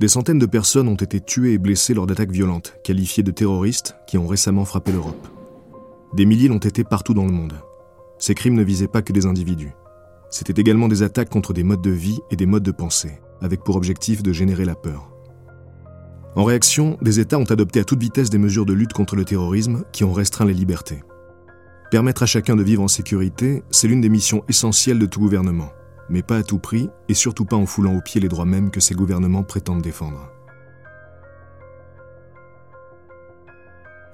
Des centaines de personnes ont été tuées et blessées lors d'attaques violentes, qualifiées de terroristes, qui ont récemment frappé l'Europe. Des milliers l'ont été partout dans le monde. Ces crimes ne visaient pas que des individus. C'était également des attaques contre des modes de vie et des modes de pensée, avec pour objectif de générer la peur. En réaction, des États ont adopté à toute vitesse des mesures de lutte contre le terrorisme qui ont restreint les libertés. Permettre à chacun de vivre en sécurité, c'est l'une des missions essentielles de tout gouvernement mais pas à tout prix et surtout pas en foulant aux pieds les droits mêmes que ces gouvernements prétendent défendre.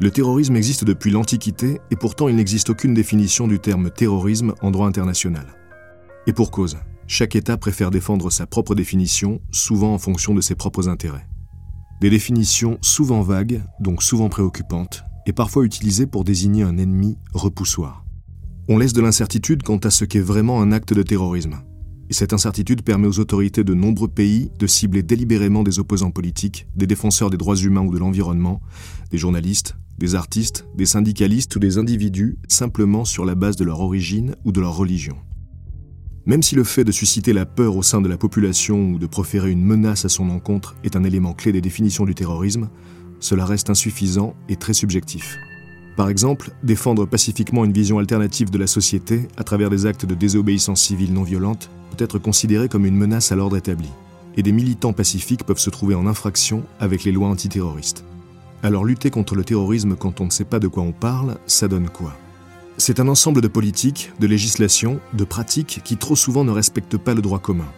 Le terrorisme existe depuis l'Antiquité et pourtant il n'existe aucune définition du terme terrorisme en droit international. Et pour cause, chaque État préfère défendre sa propre définition, souvent en fonction de ses propres intérêts. Des définitions souvent vagues, donc souvent préoccupantes, et parfois utilisées pour désigner un ennemi repoussoir. On laisse de l'incertitude quant à ce qu'est vraiment un acte de terrorisme, et cette incertitude permet aux autorités de nombreux pays de cibler délibérément des opposants politiques, des défenseurs des droits humains ou de l'environnement, des journalistes, des artistes, des syndicalistes ou des individus simplement sur la base de leur origine ou de leur religion. Même si le fait de susciter la peur au sein de la population ou de proférer une menace à son encontre est un élément clé des définitions du terrorisme, cela reste insuffisant et très subjectif. Par exemple, défendre pacifiquement une vision alternative de la société à travers des actes de désobéissance civile non violente peut être considéré comme une menace à l'ordre établi, et des militants pacifiques peuvent se trouver en infraction avec les lois antiterroristes. Alors lutter contre le terrorisme quand on ne sait pas de quoi on parle, ça donne quoi? C'est un ensemble de politiques, de législations, de pratiques qui trop souvent ne respectent pas le droit commun.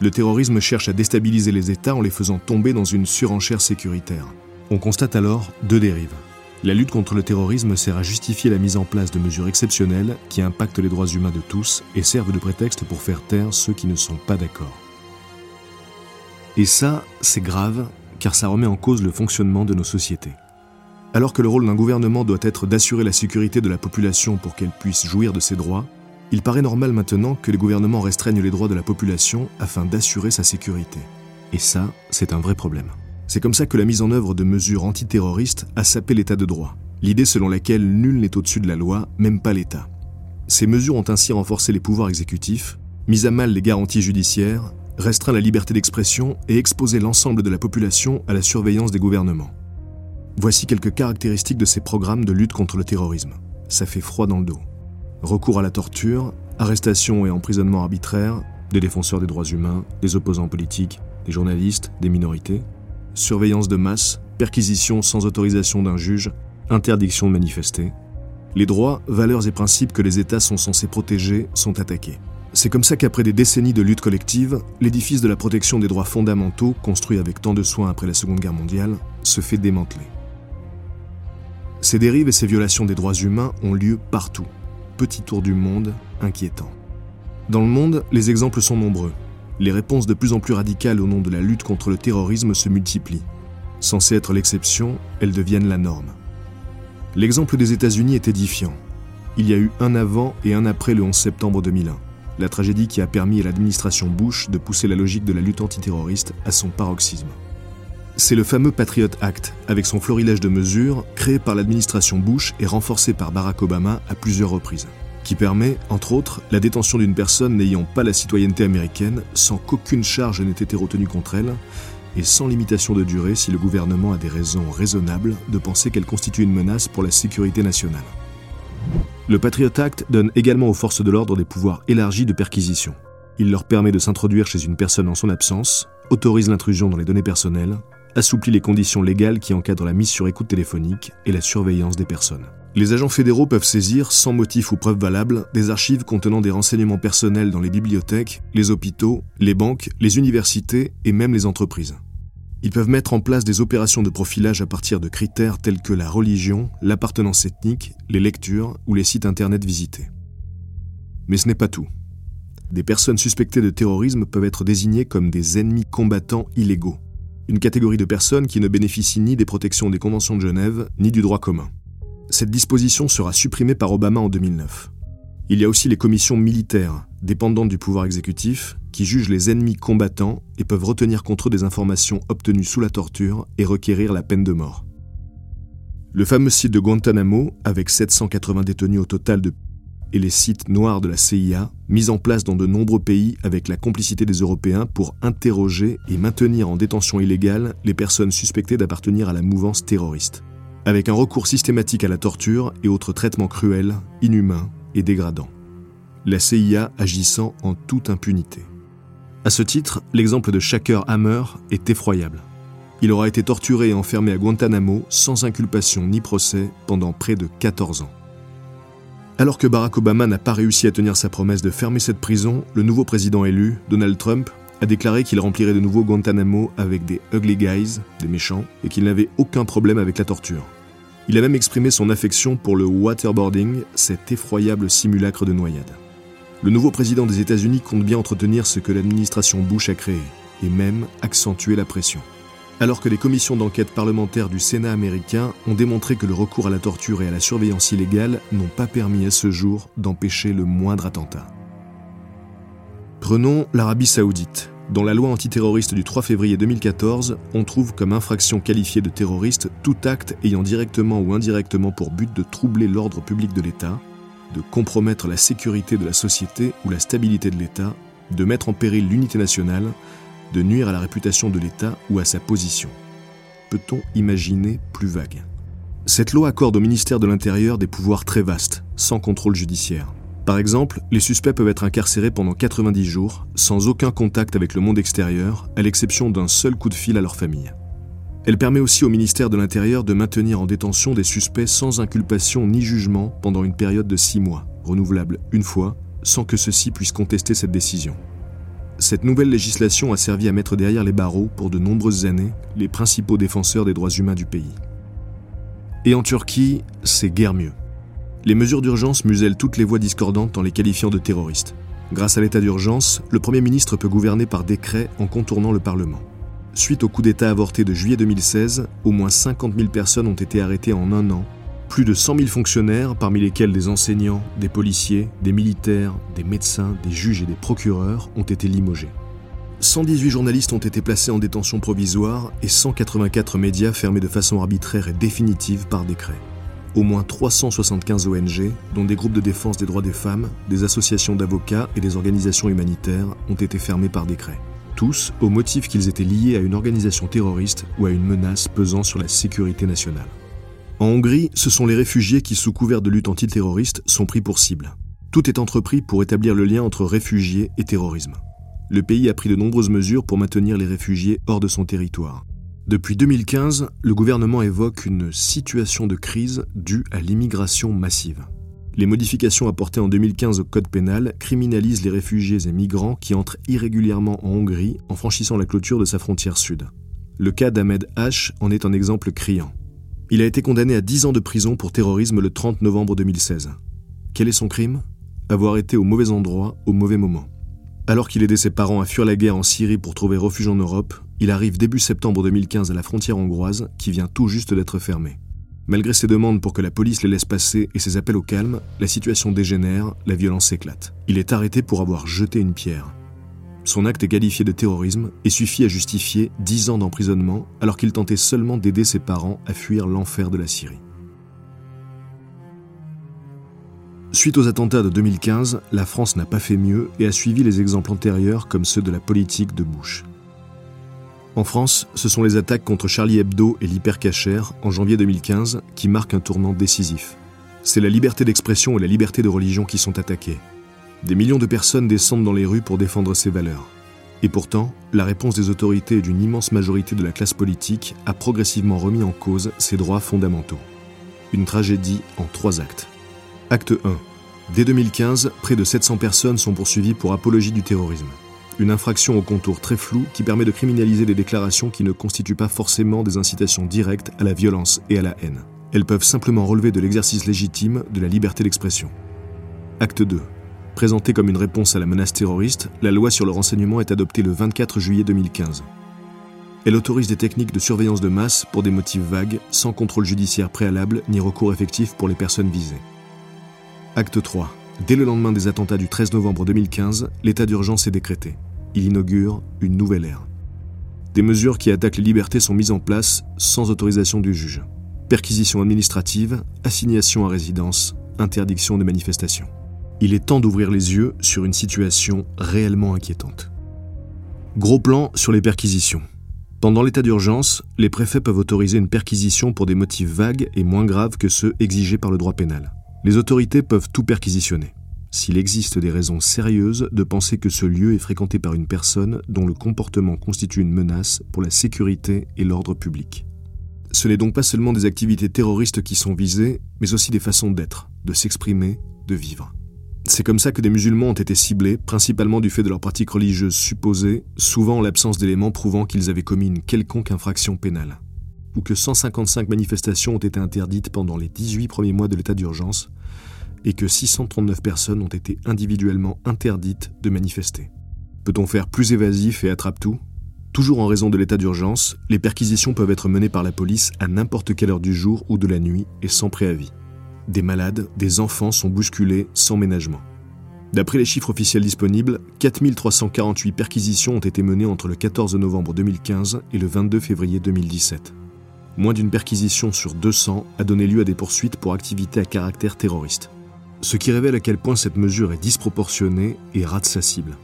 Le terrorisme cherche à déstabiliser les États en les faisant tomber dans une surenchère sécuritaire. On constate alors deux dérives. La lutte contre le terrorisme sert à justifier la mise en place de mesures exceptionnelles qui impactent les droits humains de tous et servent de prétexte pour faire taire ceux qui ne sont pas d'accord. Et ça, c'est grave, car ça remet en cause le fonctionnement de nos sociétés. Alors que le rôle d'un gouvernement doit être d'assurer la sécurité de la population pour qu'elle puisse jouir de ses droits, il paraît normal maintenant que les gouvernements restreignent les droits de la population afin d'assurer sa sécurité. Et ça, c'est un vrai problème. C'est comme ça que la mise en œuvre de mesures antiterroristes a sapé l'état de droit, l'idée selon laquelle nul n'est au-dessus de la loi, même pas l'État. Ces mesures ont ainsi renforcé les pouvoirs exécutifs, mis à mal les garanties judiciaires, restreint la liberté d'expression et exposé l'ensemble de la population à la surveillance des gouvernements. Voici quelques caractéristiques de ces programmes de lutte contre le terrorisme. Ça fait froid dans le dos. Recours à la torture, arrestation et emprisonnement arbitraire, des défenseurs des droits humains, des opposants politiques, des journalistes, des minorités, surveillance de masse, perquisition sans autorisation d'un juge, interdiction de manifester. Les droits, valeurs et principes que les États sont censés protéger sont attaqués. C'est comme ça qu'après des décennies de lutte collective, l'édifice de la protection des droits fondamentaux, construit avec tant de soin après la Seconde Guerre mondiale, se fait démanteler. Ces dérives et ces violations des droits humains ont lieu partout. Petit tour du monde inquiétant. Dans le monde, les exemples sont nombreux les réponses de plus en plus radicales au nom de la lutte contre le terrorisme se multiplient. Censées être l'exception, elles deviennent la norme. L'exemple des États-Unis est édifiant. Il y a eu un avant et un après le 11 septembre 2001, la tragédie qui a permis à l'administration Bush de pousser la logique de la lutte antiterroriste à son paroxysme. C'est le fameux Patriot Act, avec son florilège de mesures, créé par l'administration Bush et renforcé par Barack Obama à plusieurs reprises qui permet, entre autres, la détention d'une personne n'ayant pas la citoyenneté américaine sans qu'aucune charge n'ait été retenue contre elle, et sans limitation de durée si le gouvernement a des raisons raisonnables de penser qu'elle constitue une menace pour la sécurité nationale. Le Patriot Act donne également aux forces de l'ordre des pouvoirs élargis de perquisition. Il leur permet de s'introduire chez une personne en son absence, autorise l'intrusion dans les données personnelles, assouplit les conditions légales qui encadrent la mise sur écoute téléphonique et la surveillance des personnes. Les agents fédéraux peuvent saisir, sans motif ou preuve valable, des archives contenant des renseignements personnels dans les bibliothèques, les hôpitaux, les banques, les universités et même les entreprises. Ils peuvent mettre en place des opérations de profilage à partir de critères tels que la religion, l'appartenance ethnique, les lectures ou les sites internet visités. Mais ce n'est pas tout. Des personnes suspectées de terrorisme peuvent être désignées comme des ennemis combattants illégaux, une catégorie de personnes qui ne bénéficient ni des protections des conventions de Genève ni du droit commun. Cette disposition sera supprimée par Obama en 2009. Il y a aussi les commissions militaires, dépendantes du pouvoir exécutif, qui jugent les ennemis combattants et peuvent retenir contre eux des informations obtenues sous la torture et requérir la peine de mort. Le fameux site de Guantanamo, avec 780 détenus au total et les sites noirs de la CIA, mis en place dans de nombreux pays avec la complicité des Européens pour interroger et maintenir en détention illégale les personnes suspectées d'appartenir à la mouvance terroriste, avec un recours systématique à la torture et autres traitements cruels, inhumains et dégradants. La CIA agissant en toute impunité. À ce titre, l'exemple de Shaker Hammer est effroyable. Il aura été torturé et enfermé à Guantanamo sans inculpation ni procès pendant près de 14 ans. Alors que Barack Obama n'a pas réussi à tenir sa promesse de fermer cette prison, le nouveau président élu, Donald Trump, a déclaré qu'il remplirait de nouveau Guantanamo avec des ugly guys, des méchants, et qu'il n'avait aucun problème avec la torture. Il a même exprimé son affection pour le waterboarding, cet effroyable simulacre de noyade. Le nouveau président des États-Unis compte bien entretenir ce que l'administration Bush a créé, et même accentuer la pression alors que les commissions d'enquête parlementaires du Sénat américain ont démontré que le recours à la torture et à la surveillance illégale n'ont pas permis à ce jour d'empêcher le moindre attentat. Prenons l'Arabie saoudite. Dans la loi antiterroriste du 3 février 2014, on trouve comme infraction qualifiée de terroriste tout acte ayant directement ou indirectement pour but de troubler l'ordre public de l'État, de compromettre la sécurité de la société ou la stabilité de l'État, de mettre en péril l'unité nationale, de nuire à la réputation de l'État ou à sa position. Peut-on imaginer plus vague? Cette loi accorde au ministère de l'Intérieur des pouvoirs très vastes, sans contrôle judiciaire. Par exemple, les suspects peuvent être incarcérés pendant 90 jours, sans aucun contact avec le monde extérieur, à l'exception d'un seul coup de fil à leur famille. Elle permet aussi au ministère de l'Intérieur de maintenir en détention des suspects sans inculpation ni jugement pendant une période de 6 mois, renouvelable une fois, sans que ceux-ci puissent contester cette décision. Cette nouvelle législation a servi à mettre derrière les barreaux, pour de nombreuses années, les principaux défenseurs des droits humains du pays. Et en Turquie, c'est guère mieux. Les mesures d'urgence musellent toutes les voix discordantes en les qualifiant de terroristes. Grâce à l'état d'urgence, le Premier ministre peut gouverner par décret en contournant le Parlement. Suite au coup d'État avorté de juillet 2016, au moins 50 000 personnes ont été arrêtées en un an plus de 100 000 fonctionnaires, parmi lesquels des enseignants, des policiers, des militaires, des médecins, des juges et des procureurs, ont été limogés. 118 journalistes ont été placés en détention provisoire et 184 médias fermés de façon arbitraire et définitive par décret. Au moins 375 ONG, dont des groupes de défense des droits des femmes, des associations d'avocats et des organisations humanitaires, ont été fermés par décret. Tous au motif qu'ils étaient liés à une organisation terroriste ou à une menace pesant sur la sécurité nationale. En Hongrie, ce sont les réfugiés qui, sous couvert de lutte antiterroriste, sont pris pour cible. Tout est entrepris pour établir le lien entre réfugiés et terrorisme. Le pays a pris de nombreuses mesures pour maintenir les réfugiés hors de son territoire. Depuis 2015, le gouvernement évoque une situation de crise due à l'immigration massive. Les modifications apportées en 2015 au Code pénal criminalisent les réfugiés et migrants qui entrent irrégulièrement en Hongrie en franchissant la clôture de sa frontière sud. Le cas d'Ahmed H en est un exemple criant. Il a été condamné à 10 ans de prison pour terrorisme le 30 novembre 2016. Quel est son crime? Avoir été au mauvais endroit au mauvais moment. Alors qu'il aidait ses parents à fuir la guerre en Syrie pour trouver refuge en Europe, il arrive début septembre 2015 à la frontière hongroise qui vient tout juste d'être fermée. Malgré ses demandes pour que la police les laisse passer et ses appels au calme, la situation dégénère, la violence éclate. Il est arrêté pour avoir jeté une pierre. Son acte est qualifié de terrorisme et suffit à justifier 10 ans d'emprisonnement alors qu'il tentait seulement d'aider ses parents à fuir l'enfer de la Syrie. Suite aux attentats de 2015, la France n'a pas fait mieux et a suivi les exemples antérieurs comme ceux de la politique de Bush. En France, ce sont les attaques contre Charlie Hebdo et l'hypercachère en janvier 2015 qui marquent un tournant décisif. C'est la liberté d'expression et la liberté de religion qui sont attaquées, des millions de personnes descendent dans les rues pour défendre ces valeurs. Et pourtant, la réponse des autorités et d'une immense majorité de la classe politique a progressivement remis en cause ces droits fondamentaux. Une tragédie en trois actes. Acte 1. Dès 2015, près de 700 personnes sont poursuivies pour apologie du terrorisme. Une infraction au contour très flou qui permet de criminaliser des déclarations qui ne constituent pas forcément des incitations directes à la violence et à la haine. Elles peuvent simplement relever de l'exercice légitime de la liberté d'expression. Acte 2. Présentée comme une réponse à la menace terroriste, la loi sur le renseignement est adoptée le 24 juillet 2015. Elle autorise des techniques de surveillance de masse pour des motifs vagues, sans contrôle judiciaire préalable ni recours effectif pour les personnes visées. Acte 3. Dès le lendemain des attentats du 13 novembre 2015, l'état d'urgence est décrété. Il inaugure une nouvelle ère. Des mesures qui attaquent les libertés sont mises en place sans autorisation du juge. Perquisition administrative, assignation à résidence, interdiction de manifestation. Il est temps d'ouvrir les yeux sur une situation réellement inquiétante. Gros plan sur les perquisitions. Pendant l'état d'urgence, les préfets peuvent autoriser une perquisition pour des motifs vagues et moins graves que ceux exigés par le droit pénal. Les autorités peuvent tout perquisitionner. S'il existe des raisons sérieuses de penser que ce lieu est fréquenté par une personne dont le comportement constitue une menace pour la sécurité et l'ordre public. Ce n'est donc pas seulement des activités terroristes qui sont visées, mais aussi des façons d'être, de s'exprimer, de vivre. C'est comme ça que des musulmans ont été ciblés, principalement du fait de leurs pratiques religieuses supposées, souvent en l'absence d'éléments prouvant qu'ils avaient commis une quelconque infraction pénale. Ou que 155 manifestations ont été interdites pendant les 18 premiers mois de l'état d'urgence, et que 639 personnes ont été individuellement interdites de manifester. Peut-on faire plus évasif et attrape tout? Toujours en raison de l'état d'urgence, les perquisitions peuvent être menées par la police à n'importe quelle heure du jour ou de la nuit et sans préavis des malades, des enfants sont bousculés sans ménagement. D'après les chiffres officiels disponibles, 4348 perquisitions ont été menées entre le 14 novembre 2015 et le 22 février 2017. Moins d'une perquisition sur 200 a donné lieu à des poursuites pour activités à caractère terroriste. Ce qui révèle à quel point cette mesure est disproportionnée et rate sa cible.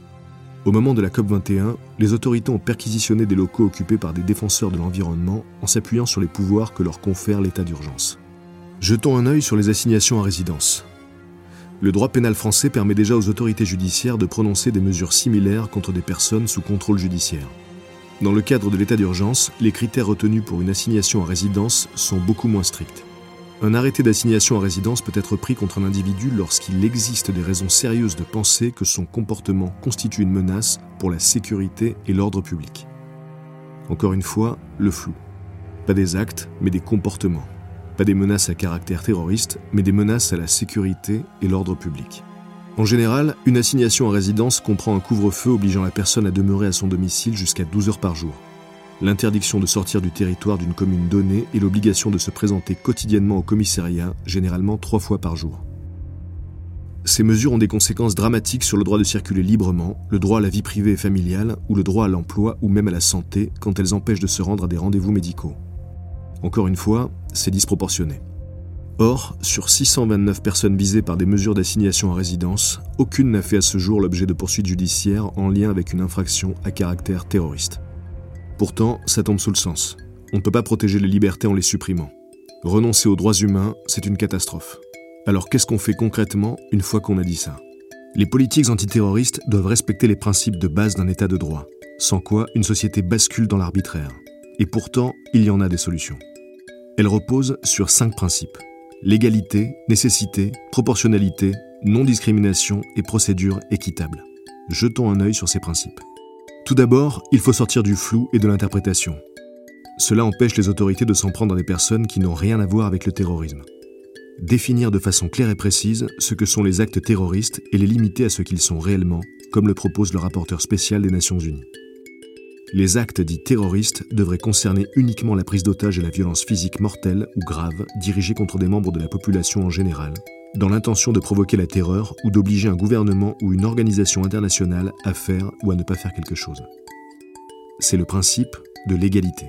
Au moment de la COP21, les autorités ont perquisitionné des locaux occupés par des défenseurs de l'environnement en s'appuyant sur les pouvoirs que leur confère l'état d'urgence. Jetons un œil sur les assignations à résidence. Le droit pénal français permet déjà aux autorités judiciaires de prononcer des mesures similaires contre des personnes sous contrôle judiciaire. Dans le cadre de l'état d'urgence, les critères retenus pour une assignation à résidence sont beaucoup moins stricts. Un arrêté d'assignation à résidence peut être pris contre un individu lorsqu'il existe des raisons sérieuses de penser que son comportement constitue une menace pour la sécurité et l'ordre public. Encore une fois, le flou. Pas des actes, mais des comportements. Pas des menaces à caractère terroriste, mais des menaces à la sécurité et l'ordre public. En général, une assignation à résidence comprend un couvre-feu obligeant la personne à demeurer à son domicile jusqu'à 12 heures par jour, l'interdiction de sortir du territoire d'une commune donnée et l'obligation de se présenter quotidiennement au commissariat, généralement trois fois par jour. Ces mesures ont des conséquences dramatiques sur le droit de circuler librement, le droit à la vie privée et familiale, ou le droit à l'emploi ou même à la santé quand elles empêchent de se rendre à des rendez-vous médicaux. Encore une fois, c'est disproportionné. Or, sur 629 personnes visées par des mesures d'assignation à résidence, aucune n'a fait à ce jour l'objet de poursuites judiciaires en lien avec une infraction à caractère terroriste. Pourtant, ça tombe sous le sens. On ne peut pas protéger les libertés en les supprimant. Renoncer aux droits humains, c'est une catastrophe. Alors qu'est-ce qu'on fait concrètement une fois qu'on a dit ça? Les politiques antiterroristes doivent respecter les principes de base d'un état de droit, sans quoi une société bascule dans l'arbitraire. Et pourtant, il y en a des solutions. Elle repose sur cinq principes. Légalité, nécessité, proportionnalité, non-discrimination et procédure équitable. Jetons un œil sur ces principes. Tout d'abord, il faut sortir du flou et de l'interprétation. Cela empêche les autorités de s'en prendre à des personnes qui n'ont rien à voir avec le terrorisme. Définir de façon claire et précise ce que sont les actes terroristes et les limiter à ce qu'ils sont réellement, comme le propose le rapporteur spécial des Nations Unies les actes dits terroristes devraient concerner uniquement la prise d'otage et la violence physique mortelle ou grave dirigée contre des membres de la population en général, dans l'intention de provoquer la terreur ou d'obliger un gouvernement ou une organisation internationale à faire ou à ne pas faire quelque chose. C'est le principe de l'égalité.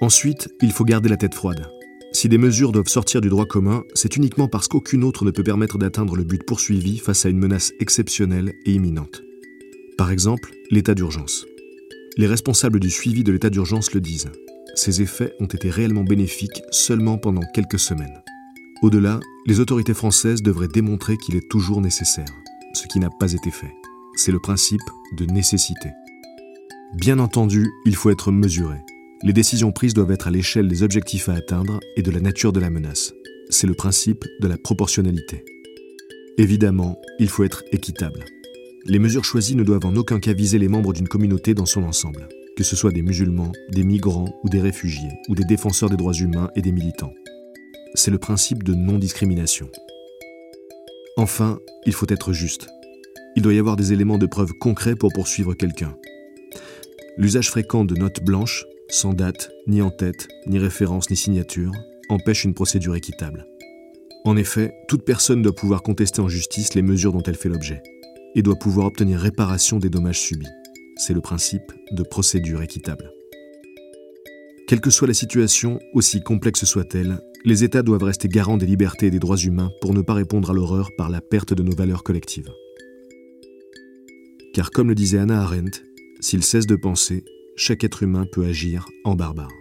Ensuite, il faut garder la tête froide. Si des mesures doivent sortir du droit commun, c'est uniquement parce qu'aucune autre ne peut permettre d'atteindre le but poursuivi face à une menace exceptionnelle et imminente. Par exemple, l'état d'urgence. Les responsables du suivi de l'état d'urgence le disent. Ces effets ont été réellement bénéfiques seulement pendant quelques semaines. Au-delà, les autorités françaises devraient démontrer qu'il est toujours nécessaire, ce qui n'a pas été fait. C'est le principe de nécessité. Bien entendu, il faut être mesuré. Les décisions prises doivent être à l'échelle des objectifs à atteindre et de la nature de la menace. C'est le principe de la proportionnalité. Évidemment, il faut être équitable. Les mesures choisies ne doivent en aucun cas viser les membres d'une communauté dans son ensemble, que ce soit des musulmans, des migrants ou des réfugiés, ou des défenseurs des droits humains et des militants. C'est le principe de non-discrimination. Enfin, il faut être juste. Il doit y avoir des éléments de preuve concrets pour poursuivre quelqu'un. L'usage fréquent de notes blanches, sans date, ni en tête, ni référence, ni signature, empêche une procédure équitable. En effet, toute personne doit pouvoir contester en justice les mesures dont elle fait l'objet et doit pouvoir obtenir réparation des dommages subis. C'est le principe de procédure équitable. Quelle que soit la situation, aussi complexe soit-elle, les États doivent rester garants des libertés et des droits humains pour ne pas répondre à l'horreur par la perte de nos valeurs collectives. Car comme le disait Anna Arendt, s'il cesse de penser, chaque être humain peut agir en barbare.